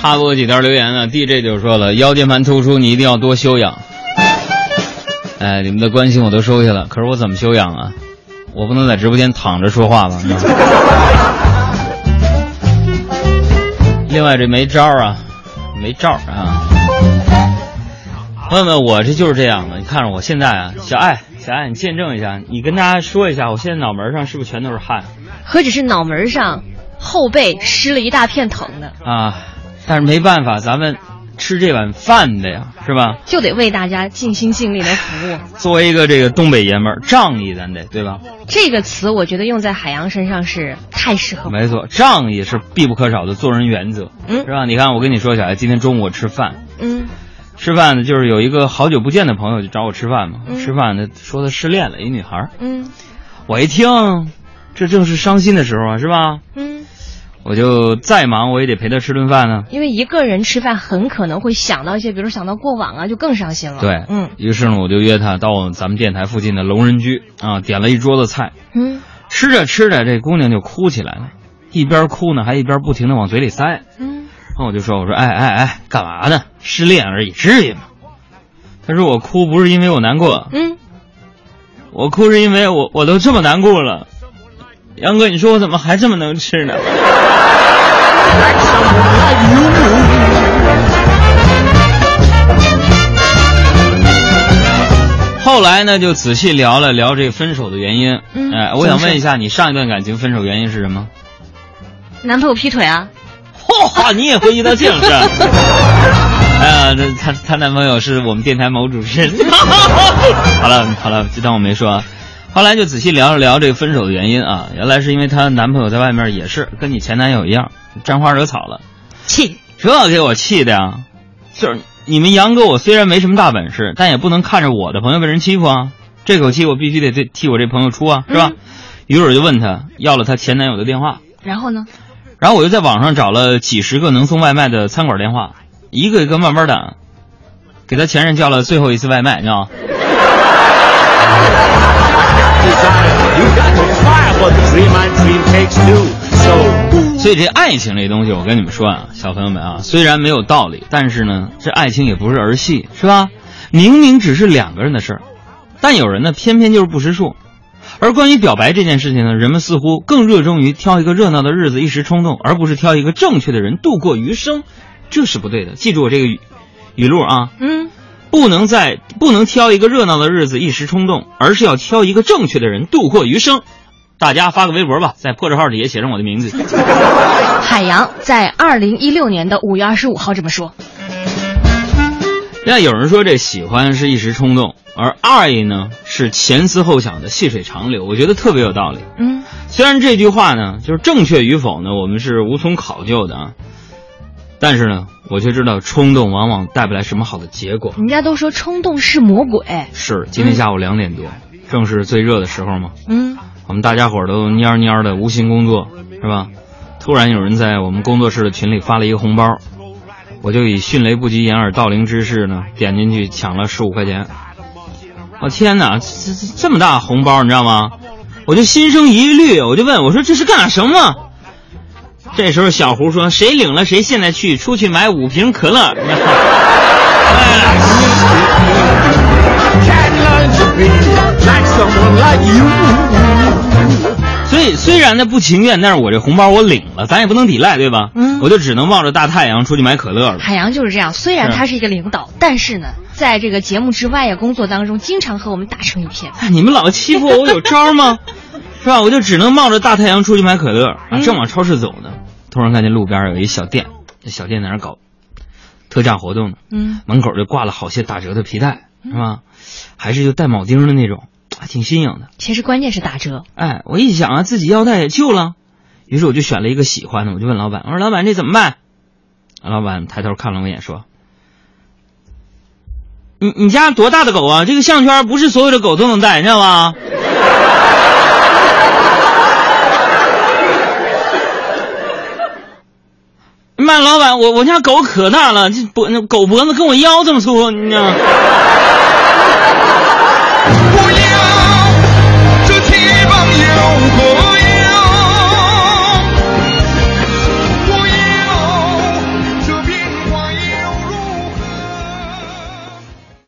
插播几条留言呢，DJ 就说了，腰间盘突出你一定要多休养。哎，你们的关心我都收下了，可是我怎么休养啊？我不能在直播间躺着说话吧？另外这没招啊，没招啊。朋友们，我这就是这样的。你看着我现在啊，小爱，小爱，你见证一下，你跟大家说一下，我现在脑门上是不是全都是汗？何止是脑门上，后背湿了一大片疼的啊！但是没办法，咱们吃这碗饭的呀，是吧？就得为大家尽心尽力的服务。作为一个这个东北爷们儿，仗义咱得对吧？这个词我觉得用在海洋身上是太适合。没错，仗义是必不可少的做人原则，嗯，是吧？你看，我跟你说，小孩，今天中午我吃饭，嗯。吃饭呢，就是有一个好久不见的朋友就找我吃饭嘛。吃饭呢，说他失恋了，一女孩。嗯，我一听，这正是伤心的时候啊，是吧？嗯，我就再忙我也得陪他吃顿饭呢。因为一个人吃饭很可能会想到一些，比如想到过往啊，就更伤心了。对，嗯。于是呢，我就约他到咱们电台附近的龙人居啊，点了一桌子菜。嗯。吃着吃着，这姑娘就哭起来了，一边哭呢，还一边不停的往嘴里塞。嗯。然后我就说，我说，哎哎哎，干嘛呢？失恋而已，至于吗？他说我哭不是因为我难过，嗯，我哭是因为我我都这么难过了，杨哥，你说我怎么还这么能吃呢？后来呢，就仔细聊了聊这分手的原因。哎，我想问一下，你上一段感情分手原因是什么？男朋友劈腿啊。嚯，你也回忆到这种事儿？哎呀，这她她男朋友是我们电台某主持人。好了好了，就当我没说。后来就仔细聊了聊这个分手的原因啊，原来是因为她男朋友在外面也是跟你前男友一样沾花惹草了，气，这给我气的呀！就是你们杨哥，我虽然没什么大本事，但也不能看着我的朋友被人欺负啊！这口气我必须得替我这朋友出啊，是吧？于是我就问他要了她前男友的电话，然后呢？然后我又在网上找了几十个能送外卖的餐馆电话，一个一个慢慢打，给他前任叫了最后一次外卖，你知道吗？所以这爱情这东西，我跟你们说啊，小朋友们啊，虽然没有道理，但是呢，这爱情也不是儿戏，是吧？明明只是两个人的事儿，但有人呢，偏偏就是不识数。而关于表白这件事情呢，人们似乎更热衷于挑一个热闹的日子一时冲动，而不是挑一个正确的人度过余生，这是不对的。记住我这个语语录啊，嗯，不能在不能挑一个热闹的日子一时冲动，而是要挑一个正确的人度过余生。大家发个微博吧，在破折号底下写上我的名字。海洋在二零一六年的五月二十五号这么说。那有人说这喜欢是一时冲动，而爱呢是前思后想的细水长流，我觉得特别有道理。嗯，虽然这句话呢就是正确与否呢，我们是无从考究的啊，但是呢，我却知道冲动往往带不来什么好的结果。人家都说冲动是魔鬼。是，今天下午两点多，正是最热的时候嘛。嗯，我们大家伙儿都蔫蔫的无心工作，是吧？突然有人在我们工作室的群里发了一个红包。我就以迅雷不及掩耳盗铃之势呢，点进去抢了十五块钱。我天哪，这这这么大红包，你知道吗？我就心生疑虑，我就问我说这是干什么？这时候小胡说谁领了谁现在去出去买五瓶可乐。所 然呢不情愿，但是我这红包我领了，咱也不能抵赖，对吧？嗯，我就只能冒着大太阳出去买可乐了。海洋就是这样，虽然他是一个领导，但是呢，在这个节目之外呀，工作当中经常和我们打成一片。你们老欺负我，我有招吗？是吧？我就只能冒着大太阳出去买可乐啊！正往超市走呢，突然看见路边有一小店，这小店在那搞特价活动呢。嗯，门口就挂了好些打折的皮带，是吧？还是就带铆钉的那种。还挺新颖的，其实关键是打折。哎，我一想啊，自己腰带也旧了，于是我就选了一个喜欢的，我就问老板，我说老板这怎么办？老板抬头看了我一眼说：“你你家多大的狗啊？这个项圈不是所有的狗都能戴，你知道吗？”妈，老板，我我家狗可大了，这脖那狗脖子跟我腰这么粗，你知道吗？